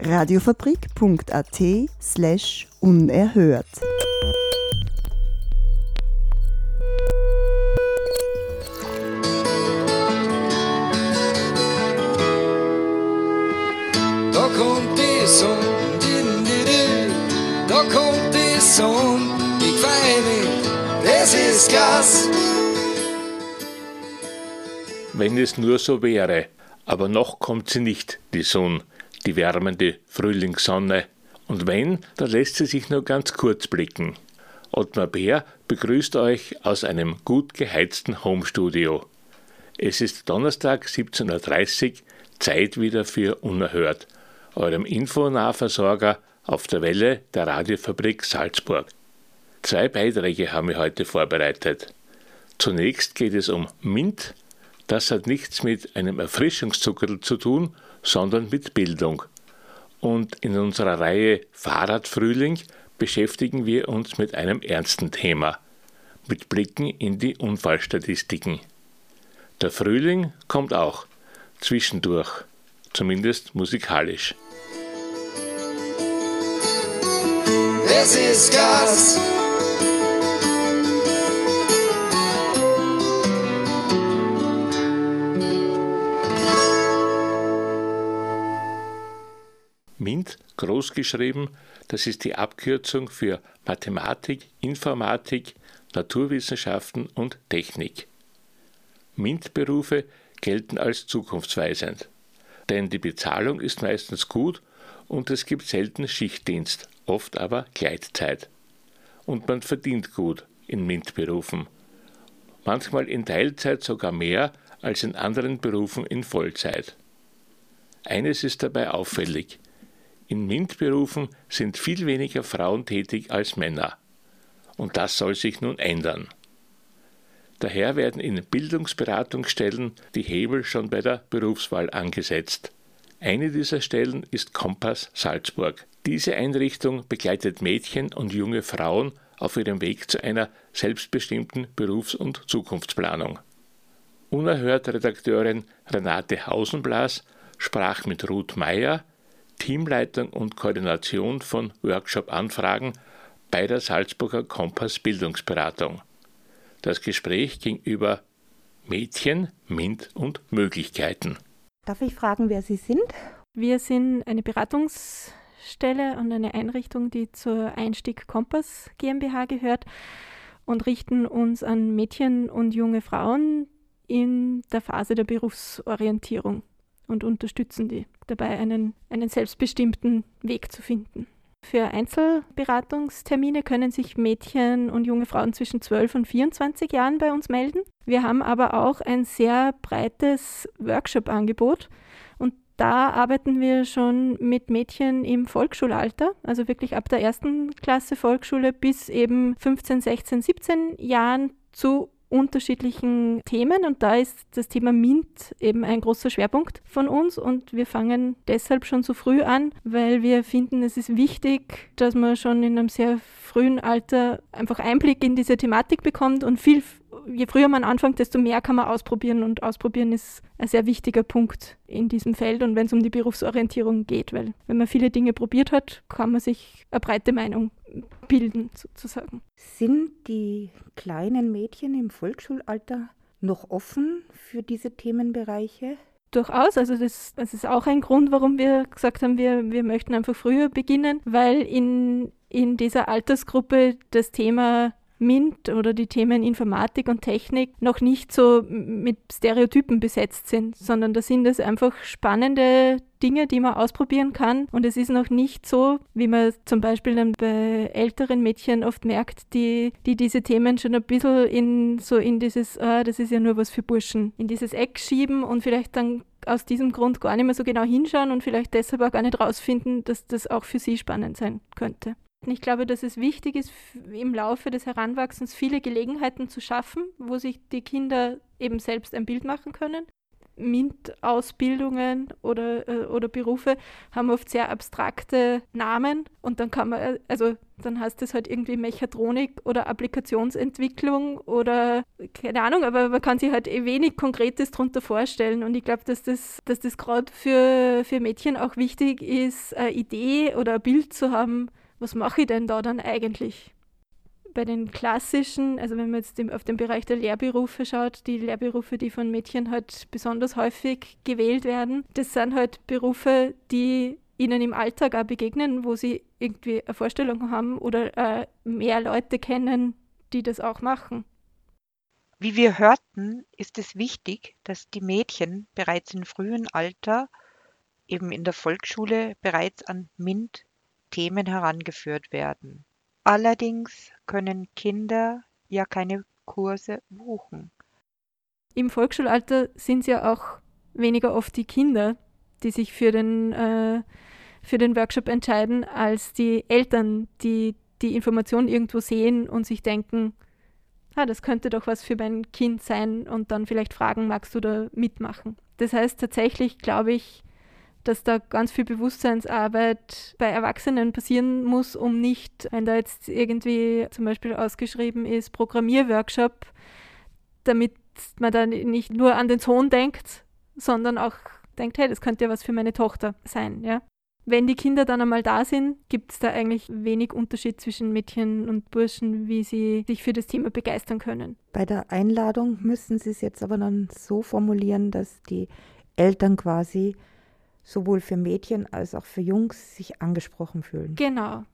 Radiofabrik.at slash unerhört. Da kommt die Sonne, di, di, di. da kommt die Sonne, ich freu mich, das ist Gas. Wenn es nur so wäre, aber noch kommt sie nicht, die Sonne, die wärmende Frühlingssonne. Und wenn, dann lässt sie sich nur ganz kurz blicken. Ottmar Bär begrüßt euch aus einem gut geheizten Homestudio. Es ist Donnerstag 17.30 Uhr, Zeit wieder für Unerhört, eurem Infonahversorger auf der Welle der Radiofabrik Salzburg. Zwei Beiträge haben wir heute vorbereitet. Zunächst geht es um Mint. Das hat nichts mit einem Erfrischungszucker zu tun, sondern mit Bildung. Und in unserer Reihe Fahrradfrühling beschäftigen wir uns mit einem ernsten Thema, mit Blicken in die Unfallstatistiken. Der Frühling kommt auch, zwischendurch, zumindest musikalisch. Das ist Gas. MINT, großgeschrieben, das ist die Abkürzung für Mathematik, Informatik, Naturwissenschaften und Technik. MINT-Berufe gelten als zukunftsweisend, denn die Bezahlung ist meistens gut und es gibt selten Schichtdienst, oft aber Gleitzeit. Und man verdient gut in MINT-Berufen. Manchmal in Teilzeit sogar mehr als in anderen Berufen in Vollzeit. Eines ist dabei auffällig. In MINT-Berufen sind viel weniger Frauen tätig als Männer. Und das soll sich nun ändern. Daher werden in Bildungsberatungsstellen die Hebel schon bei der Berufswahl angesetzt. Eine dieser Stellen ist Kompass Salzburg. Diese Einrichtung begleitet Mädchen und junge Frauen auf ihrem Weg zu einer selbstbestimmten Berufs- und Zukunftsplanung. Unerhört Redakteurin Renate Hausenblas sprach mit Ruth Meyer, Teamleitung und Koordination von Workshop-Anfragen bei der Salzburger Kompass Bildungsberatung. Das Gespräch ging über Mädchen, MINT und Möglichkeiten. Darf ich fragen, wer Sie sind? Wir sind eine Beratungsstelle und eine Einrichtung, die zur Einstieg Kompass GmbH gehört und richten uns an Mädchen und junge Frauen in der Phase der Berufsorientierung und unterstützen die dabei, einen, einen selbstbestimmten Weg zu finden. Für Einzelberatungstermine können sich Mädchen und junge Frauen zwischen 12 und 24 Jahren bei uns melden. Wir haben aber auch ein sehr breites Workshop-Angebot und da arbeiten wir schon mit Mädchen im Volksschulalter, also wirklich ab der ersten Klasse Volksschule bis eben 15, 16, 17 Jahren zu unterschiedlichen Themen und da ist das Thema MINT eben ein großer Schwerpunkt von uns und wir fangen deshalb schon so früh an, weil wir finden, es ist wichtig, dass man schon in einem sehr frühen Alter einfach Einblick in diese Thematik bekommt und viel, je früher man anfängt, desto mehr kann man ausprobieren und ausprobieren ist ein sehr wichtiger Punkt in diesem Feld und wenn es um die Berufsorientierung geht, weil wenn man viele Dinge probiert hat, kann man sich eine breite Meinung bilden sozusagen. Sind die kleinen Mädchen im Volksschulalter noch offen für diese Themenbereiche? Durchaus, also das, das ist auch ein Grund, warum wir gesagt haben, wir, wir möchten einfach früher beginnen, weil in, in dieser Altersgruppe das Thema MINT oder die Themen Informatik und Technik noch nicht so mit Stereotypen besetzt sind, sondern da sind es einfach spannende Dinge, die man ausprobieren kann. Und es ist noch nicht so, wie man zum Beispiel dann bei älteren Mädchen oft merkt, die, die diese Themen schon ein bisschen in so in dieses, ah, das ist ja nur was für Burschen, in dieses Eck schieben und vielleicht dann aus diesem Grund gar nicht mehr so genau hinschauen und vielleicht deshalb auch gar nicht rausfinden, dass das auch für sie spannend sein könnte. Ich glaube, dass es wichtig ist, im Laufe des Heranwachsens viele Gelegenheiten zu schaffen, wo sich die Kinder eben selbst ein Bild machen können. MINT-Ausbildungen oder, äh, oder Berufe haben oft sehr abstrakte Namen und dann kann man, äh, also dann heißt es halt irgendwie Mechatronik oder Applikationsentwicklung oder keine Ahnung, aber man kann sich halt eh wenig Konkretes darunter vorstellen und ich glaube, dass das, dass das gerade für, für Mädchen auch wichtig ist, eine Idee oder ein Bild zu haben, was mache ich denn da dann eigentlich? bei den klassischen, also wenn man jetzt auf den Bereich der Lehrberufe schaut, die Lehrberufe, die von Mädchen halt besonders häufig gewählt werden, das sind halt Berufe, die ihnen im Alltag auch begegnen, wo sie irgendwie eine Vorstellung haben oder äh, mehr Leute kennen, die das auch machen. Wie wir hörten, ist es wichtig, dass die Mädchen bereits im frühen Alter, eben in der Volksschule, bereits an MINT-Themen herangeführt werden. Allerdings können Kinder ja keine Kurse buchen. Im Volksschulalter sind es ja auch weniger oft die Kinder, die sich für den, äh, für den Workshop entscheiden, als die Eltern, die die Information irgendwo sehen und sich denken, ah, das könnte doch was für mein Kind sein und dann vielleicht fragen, magst du da mitmachen? Das heißt tatsächlich, glaube ich, dass da ganz viel Bewusstseinsarbeit bei Erwachsenen passieren muss, um nicht, wenn da jetzt irgendwie zum Beispiel ausgeschrieben ist, Programmierworkshop, damit man dann nicht nur an den Sohn denkt, sondern auch denkt, hey, das könnte ja was für meine Tochter sein, ja. Wenn die Kinder dann einmal da sind, gibt es da eigentlich wenig Unterschied zwischen Mädchen und Burschen, wie sie sich für das Thema begeistern können. Bei der Einladung müssen Sie es jetzt aber dann so formulieren, dass die Eltern quasi sowohl für Mädchen als auch für Jungs sich angesprochen fühlen. Genau,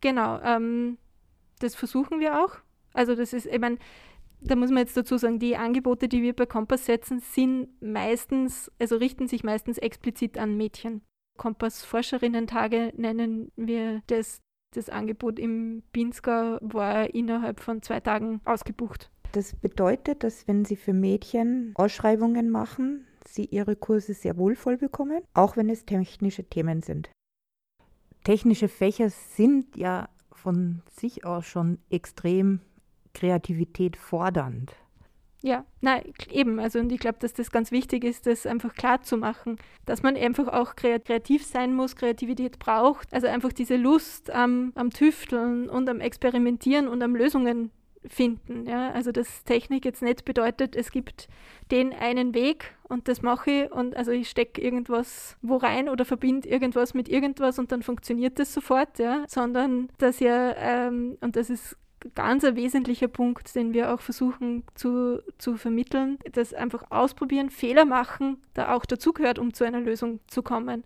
genau. Ähm, das versuchen wir auch. Also das ist, ich meine, da muss man jetzt dazu sagen, die Angebote, die wir bei Kompass setzen, sind meistens, also richten sich meistens explizit an Mädchen. Kompass Forscherinnen-Tage nennen wir das. Das Angebot im Pinsker war innerhalb von zwei Tagen ausgebucht. Das bedeutet, dass wenn Sie für Mädchen Ausschreibungen machen, sie ihre Kurse sehr wohl voll bekommen, auch wenn es technische Themen sind. Technische Fächer sind ja von sich aus schon extrem Kreativität fordernd. Ja, nein, eben. Also, und ich glaube, dass das ganz wichtig ist, das einfach klar zu machen, dass man einfach auch kreativ sein muss, Kreativität braucht. Also einfach diese Lust am, am Tüfteln und am Experimentieren und am Lösungen finden. Ja? Also dass Technik jetzt nicht bedeutet, es gibt den einen Weg und das mache ich und also ich stecke irgendwas wo rein oder verbinde irgendwas mit irgendwas und dann funktioniert das sofort, ja? sondern dass ja, ähm, und das ist ganz ein wesentlicher Punkt, den wir auch versuchen zu, zu vermitteln, dass einfach ausprobieren, Fehler machen, da auch dazugehört, um zu einer Lösung zu kommen.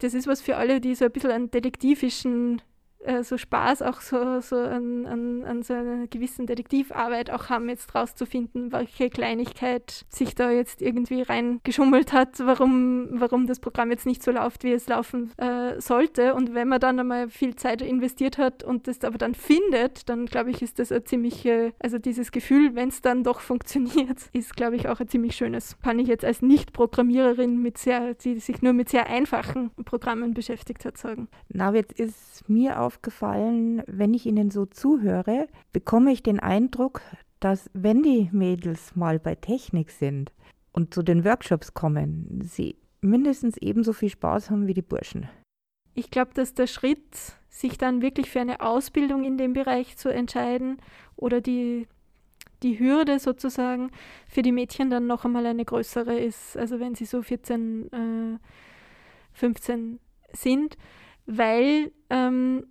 Das ist was für alle, die so ein bisschen einen detektivischen äh, so Spaß auch so, so an, an, an so einer gewissen Detektivarbeit auch haben, jetzt rauszufinden, welche Kleinigkeit sich da jetzt irgendwie reingeschummelt hat, warum, warum das Programm jetzt nicht so läuft, wie es laufen äh, sollte. Und wenn man dann einmal viel Zeit investiert hat und das aber dann findet, dann glaube ich, ist das ein ziemliche, also dieses Gefühl, wenn es dann doch funktioniert, ist, glaube ich, auch ein ziemlich schönes. Kann ich jetzt als Nicht-Programmiererin mit sehr, die sich nur mit sehr einfachen Programmen beschäftigt hat, sagen. Na, jetzt ist mir auf aufgefallen, wenn ich Ihnen so zuhöre, bekomme ich den Eindruck, dass wenn die Mädels mal bei Technik sind und zu den Workshops kommen, sie mindestens ebenso viel Spaß haben wie die Burschen. Ich glaube, dass der Schritt, sich dann wirklich für eine Ausbildung in dem Bereich zu entscheiden oder die, die Hürde sozusagen für die Mädchen dann noch einmal eine größere ist, also wenn sie so 14, äh, 15 sind, weil ähm,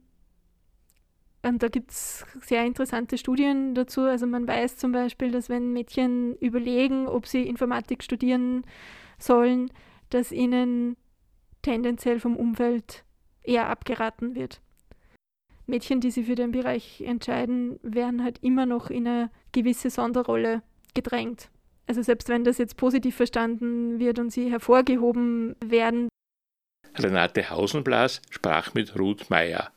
und da gibt es sehr interessante Studien dazu. Also man weiß zum Beispiel, dass wenn Mädchen überlegen, ob sie Informatik studieren sollen, dass ihnen tendenziell vom Umfeld eher abgeraten wird. Mädchen, die sich für den Bereich entscheiden, werden halt immer noch in eine gewisse Sonderrolle gedrängt. Also selbst wenn das jetzt positiv verstanden wird und sie hervorgehoben werden. Renate Hausenblas sprach mit Ruth Meyer.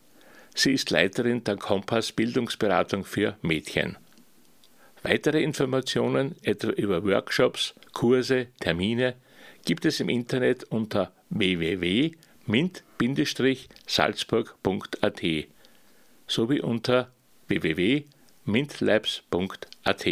Sie ist Leiterin der Kompass Bildungsberatung für Mädchen. Weitere Informationen etwa über Workshops, Kurse, Termine gibt es im Internet unter www.mint-salzburg.at. sowie unter www.mintlabs.at.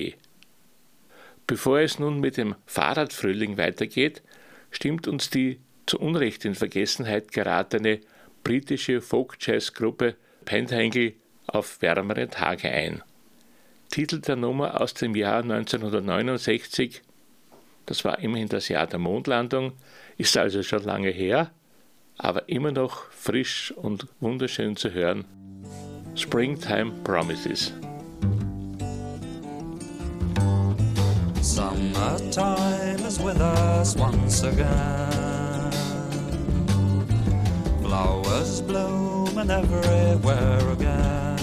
Bevor es nun mit dem Fahrradfrühling weitergeht, stimmt uns die zu Unrecht in Vergessenheit geratene britische Folk-Jazz-Gruppe Pentangle auf wärmere Tage ein. Titel der Nummer aus dem Jahr 1969, das war immerhin das Jahr der Mondlandung, ist also schon lange her, aber immer noch frisch und wunderschön zu hören. Springtime Promises. Summertime is with us once again. Flowers blooming everywhere again.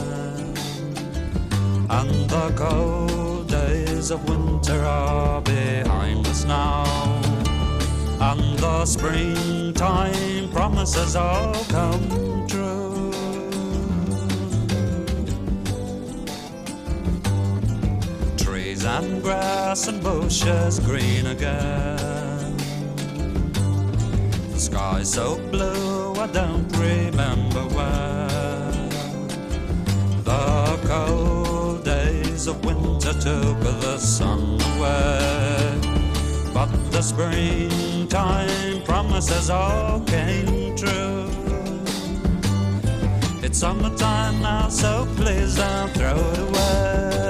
And the cold days of winter are behind us now. And the springtime promises all come true. Trees and grass and bushes green again. The sky so blue, I don't remember when. The cold days of winter took the sun away. But the springtime promises all came true. It's summertime now, so please don't throw it away.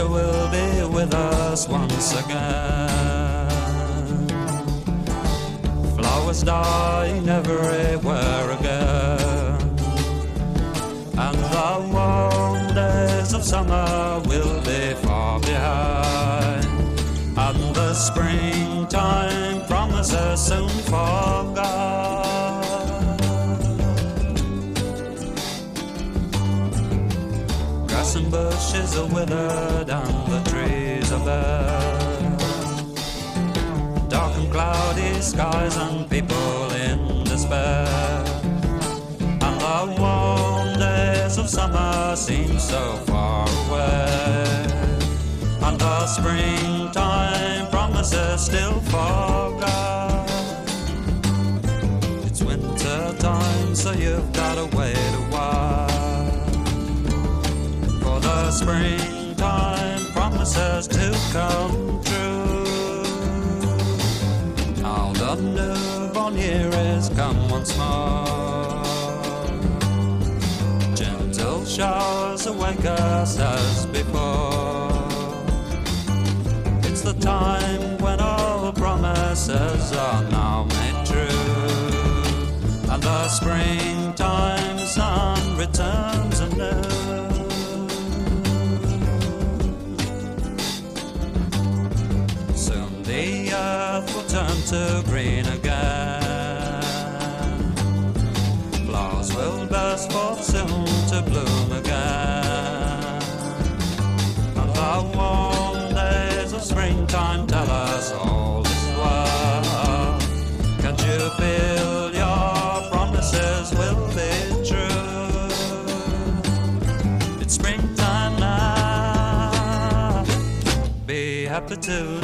Winter will be with us once again. Flowers dying everywhere again. And the warm days of summer will be far behind. And the springtime promises soon forgot. And bushes are withered and the trees are bare. Dark and cloudy skies and people in despair. And the warm days of summer seem so far away. And the springtime promises still forgot. It's winter time, so you've got to wait springtime promises to come true. Now the newborn year is come once more. Gentle showers awake us as before. It's the time when all promises are now made true. And the springtime sun returns anew. Will turn to green again. Flowers will burst forth soon to bloom again. And the warm days of springtime tell us all is well. Can't you feel your promises will be true? It's springtime now. Be happy today.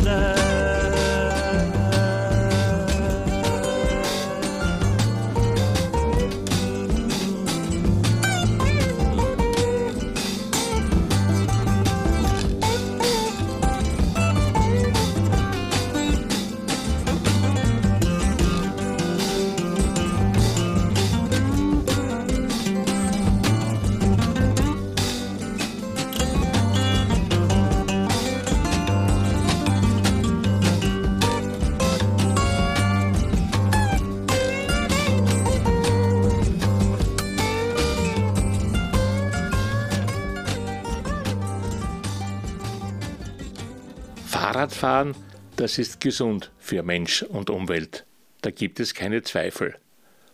Fahrradfahren, das ist gesund für Mensch und Umwelt. Da gibt es keine Zweifel.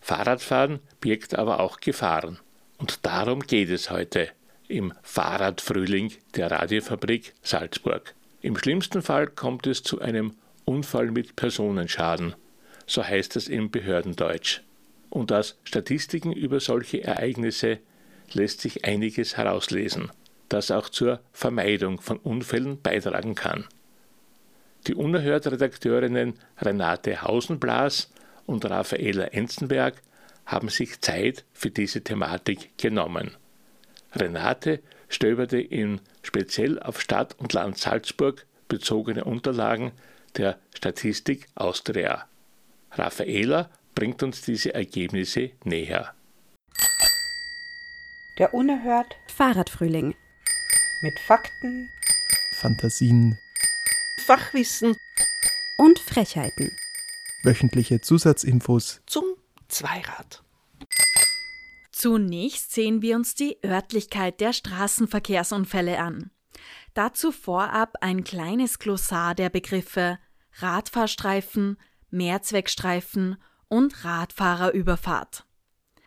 Fahrradfahren birgt aber auch Gefahren. Und darum geht es heute im Fahrradfrühling der Radiofabrik Salzburg. Im schlimmsten Fall kommt es zu einem Unfall mit Personenschaden. So heißt es im Behördendeutsch. Und aus Statistiken über solche Ereignisse lässt sich einiges herauslesen, das auch zur Vermeidung von Unfällen beitragen kann. Die Unerhört-Redakteurinnen Renate Hausenblas und Raffaela Enzenberg haben sich Zeit für diese Thematik genommen. Renate stöberte in speziell auf Stadt und Land Salzburg bezogene Unterlagen der Statistik Austria. Raffaela bringt uns diese Ergebnisse näher. Der Unerhört Fahrradfrühling. mit Fakten, Fantasien, Fachwissen Und Frechheiten. wöchentliche Zusatzinfos, zum Zweirad. Zunächst sehen wir uns die Örtlichkeit der Straßenverkehrsunfälle an. Dazu vorab ein kleines Glossar der Begriffe Radfahrstreifen, Mehrzweckstreifen und Radfahrerüberfahrt.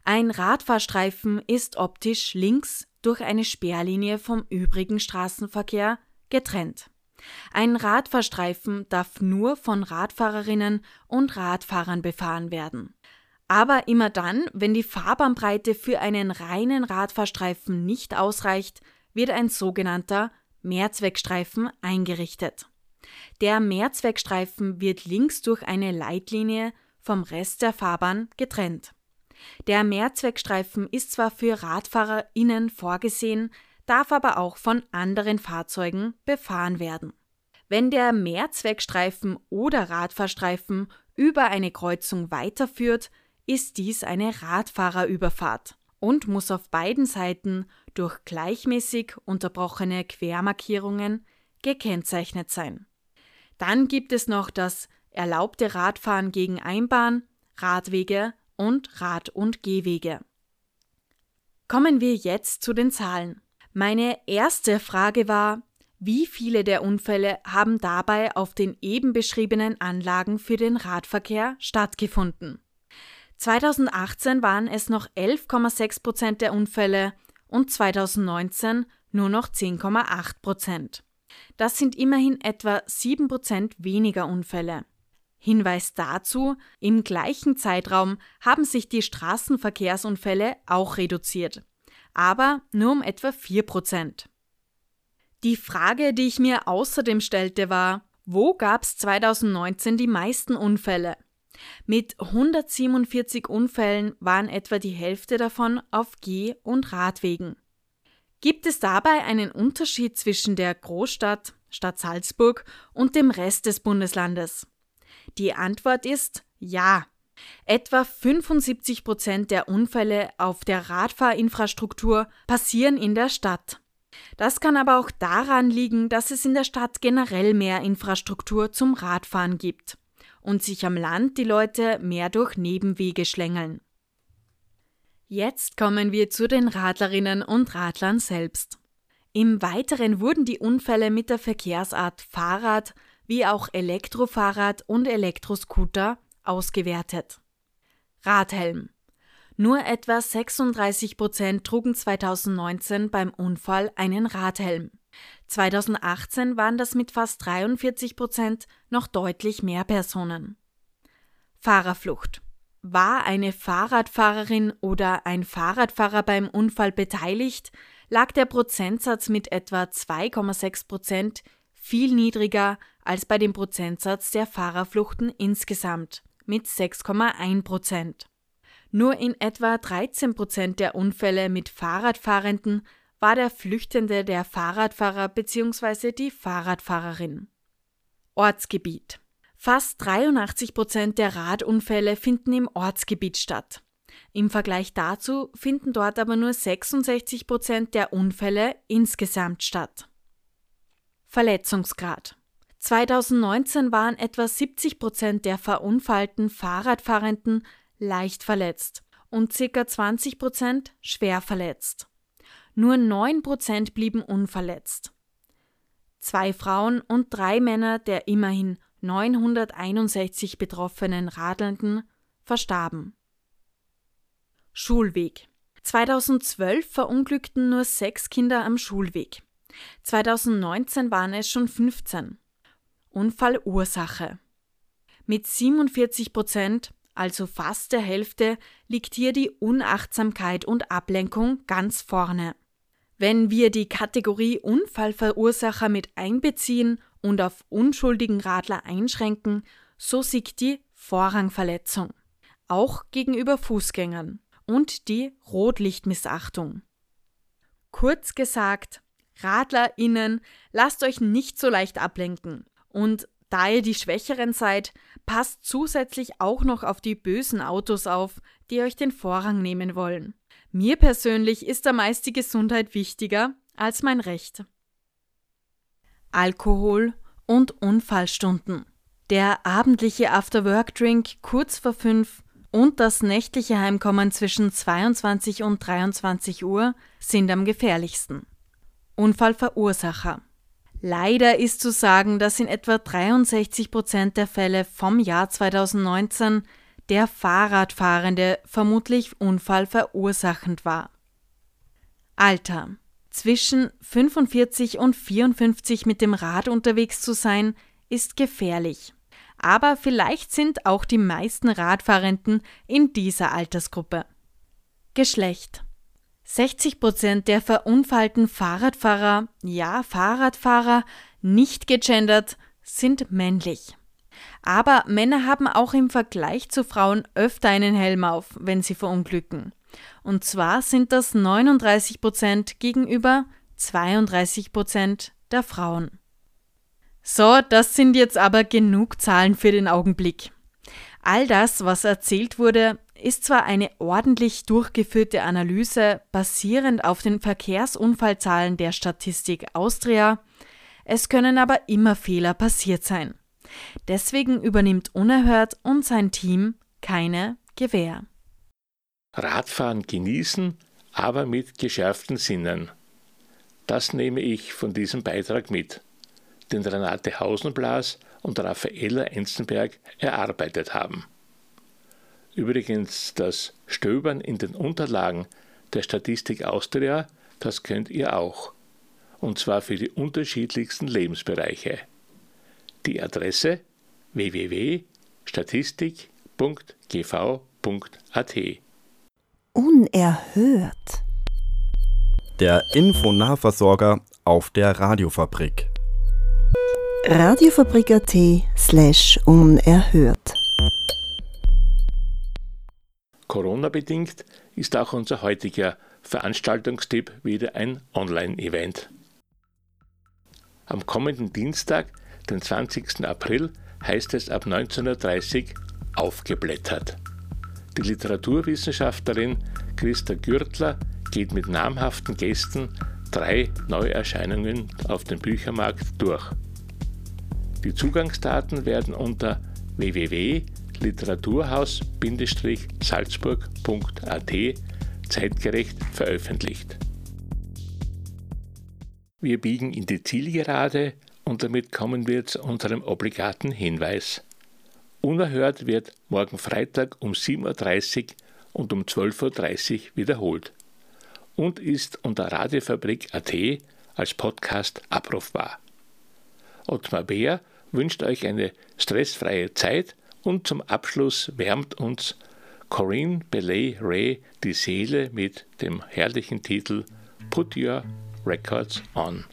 Ein Radfahrstreifen ist optisch links durch eine Sperrlinie vom übrigen Straßenverkehr getrennt. Ein Radfahrstreifen darf nur von Radfahrerinnen und Radfahrern befahren werden. Aber immer dann, wenn die Fahrbahnbreite für einen reinen Radfahrstreifen nicht ausreicht, wird ein sogenannter Mehrzweckstreifen eingerichtet. Der Mehrzweckstreifen wird links durch eine Leitlinie vom Rest der Fahrbahn getrennt. Der Mehrzweckstreifen ist zwar für RadfahrerInnen vorgesehen, darf aber auch von anderen Fahrzeugen befahren werden. Wenn der Mehrzweckstreifen oder Radfahrstreifen über eine Kreuzung weiterführt, ist dies eine Radfahrerüberfahrt und muss auf beiden Seiten durch gleichmäßig unterbrochene Quermarkierungen gekennzeichnet sein. Dann gibt es noch das erlaubte Radfahren gegen Einbahn, Radwege und Rad- und Gehwege. Kommen wir jetzt zu den Zahlen. Meine erste Frage war, wie viele der Unfälle haben dabei auf den eben beschriebenen Anlagen für den Radverkehr stattgefunden? 2018 waren es noch 11,6 Prozent der Unfälle und 2019 nur noch 10,8 Prozent. Das sind immerhin etwa 7 Prozent weniger Unfälle. Hinweis dazu, im gleichen Zeitraum haben sich die Straßenverkehrsunfälle auch reduziert, aber nur um etwa 4 Prozent. Die Frage, die ich mir außerdem stellte, war, wo gab es 2019 die meisten Unfälle? Mit 147 Unfällen waren etwa die Hälfte davon auf Geh- und Radwegen. Gibt es dabei einen Unterschied zwischen der Großstadt, Stadt Salzburg, und dem Rest des Bundeslandes? Die Antwort ist ja. Etwa 75 Prozent der Unfälle auf der Radfahrinfrastruktur passieren in der Stadt. Das kann aber auch daran liegen, dass es in der Stadt generell mehr Infrastruktur zum Radfahren gibt und sich am Land die Leute mehr durch Nebenwege schlängeln. Jetzt kommen wir zu den Radlerinnen und Radlern selbst. Im Weiteren wurden die Unfälle mit der Verkehrsart Fahrrad wie auch Elektrofahrrad und Elektroscooter ausgewertet. Radhelm. Nur etwa 36 Prozent trugen 2019 beim Unfall einen Radhelm. 2018 waren das mit fast 43 Prozent noch deutlich mehr Personen. Fahrerflucht. War eine Fahrradfahrerin oder ein Fahrradfahrer beim Unfall beteiligt, lag der Prozentsatz mit etwa 2,6 Prozent viel niedriger als bei dem Prozentsatz der Fahrerfluchten insgesamt mit 6,1 Prozent. Nur in etwa 13 Prozent der Unfälle mit Fahrradfahrenden war der Flüchtende der Fahrradfahrer bzw. die Fahrradfahrerin. Ortsgebiet. Fast 83 Prozent der Radunfälle finden im Ortsgebiet statt. Im Vergleich dazu finden dort aber nur 66 Prozent der Unfälle insgesamt statt. Verletzungsgrad. 2019 waren etwa 70 Prozent der verunfallten Fahrradfahrenden leicht verletzt und ca. 20 Prozent schwer verletzt. Nur 9 Prozent blieben unverletzt. Zwei Frauen und drei Männer der immerhin 961 betroffenen Radelnden verstarben. Schulweg. 2012 verunglückten nur sechs Kinder am Schulweg. 2019 waren es schon 15. Unfallursache. Mit 47 Prozent, also fast der Hälfte, liegt hier die Unachtsamkeit und Ablenkung ganz vorne. Wenn wir die Kategorie Unfallverursacher mit einbeziehen und auf unschuldigen Radler einschränken, so siegt die Vorrangverletzung, auch gegenüber Fußgängern, und die Rotlichtmissachtung. Kurz gesagt, RadlerInnen, lasst euch nicht so leicht ablenken. Und da ihr die Schwächeren seid, passt zusätzlich auch noch auf die bösen Autos auf, die euch den Vorrang nehmen wollen. Mir persönlich ist da meist die Gesundheit wichtiger als mein Recht. Alkohol und Unfallstunden. Der abendliche After-Work-Drink kurz vor fünf und das nächtliche Heimkommen zwischen 22 und 23 Uhr sind am gefährlichsten. Unfallverursacher. Leider ist zu sagen, dass in etwa 63 Prozent der Fälle vom Jahr 2019 der Fahrradfahrende vermutlich unfallverursachend war. Alter. Zwischen 45 und 54 mit dem Rad unterwegs zu sein, ist gefährlich. Aber vielleicht sind auch die meisten Radfahrenden in dieser Altersgruppe. Geschlecht. 60 Prozent der verunfallten Fahrradfahrer, ja Fahrradfahrer, nicht gegendert, sind männlich. Aber Männer haben auch im Vergleich zu Frauen öfter einen Helm auf, wenn sie verunglücken. Und zwar sind das 39 Prozent gegenüber 32 Prozent der Frauen. So, das sind jetzt aber genug Zahlen für den Augenblick. All das, was erzählt wurde, ist zwar eine ordentlich durchgeführte Analyse basierend auf den Verkehrsunfallzahlen der Statistik Austria, es können aber immer Fehler passiert sein. Deswegen übernimmt Unerhört und sein Team keine Gewähr. Radfahren genießen, aber mit geschärften Sinnen. Das nehme ich von diesem Beitrag mit, den Renate Hausenblas und Raffaella Enzenberg erarbeitet haben. Übrigens, das Stöbern in den Unterlagen der Statistik Austria, das könnt ihr auch. Und zwar für die unterschiedlichsten Lebensbereiche. Die Adresse www.statistik.gv.at. Unerhört. Der Infonahversorger auf der Radiofabrik. Radiofabrik.at slash unerhört. Corona-bedingt ist auch unser heutiger Veranstaltungstipp wieder ein Online-Event. Am kommenden Dienstag, den 20. April, heißt es ab 19.30 Uhr aufgeblättert. Die Literaturwissenschaftlerin Christa Gürtler geht mit namhaften Gästen drei Neuerscheinungen auf dem Büchermarkt durch. Die Zugangsdaten werden unter www.literaturhaus-salzburg.at zeitgerecht veröffentlicht. Wir biegen in die Zielgerade und damit kommen wir zu unserem obligaten Hinweis. Unerhört wird morgen Freitag um 7.30 Uhr und um 12.30 Uhr wiederholt und ist unter Radiofabrik.at als Podcast abrufbar. Ottmar Beer wünscht euch eine stressfreie Zeit und zum Abschluss wärmt uns Corinne Belay Ray die Seele mit dem herrlichen Titel Put Your Records On.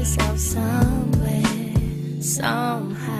yourself somewhere, somehow.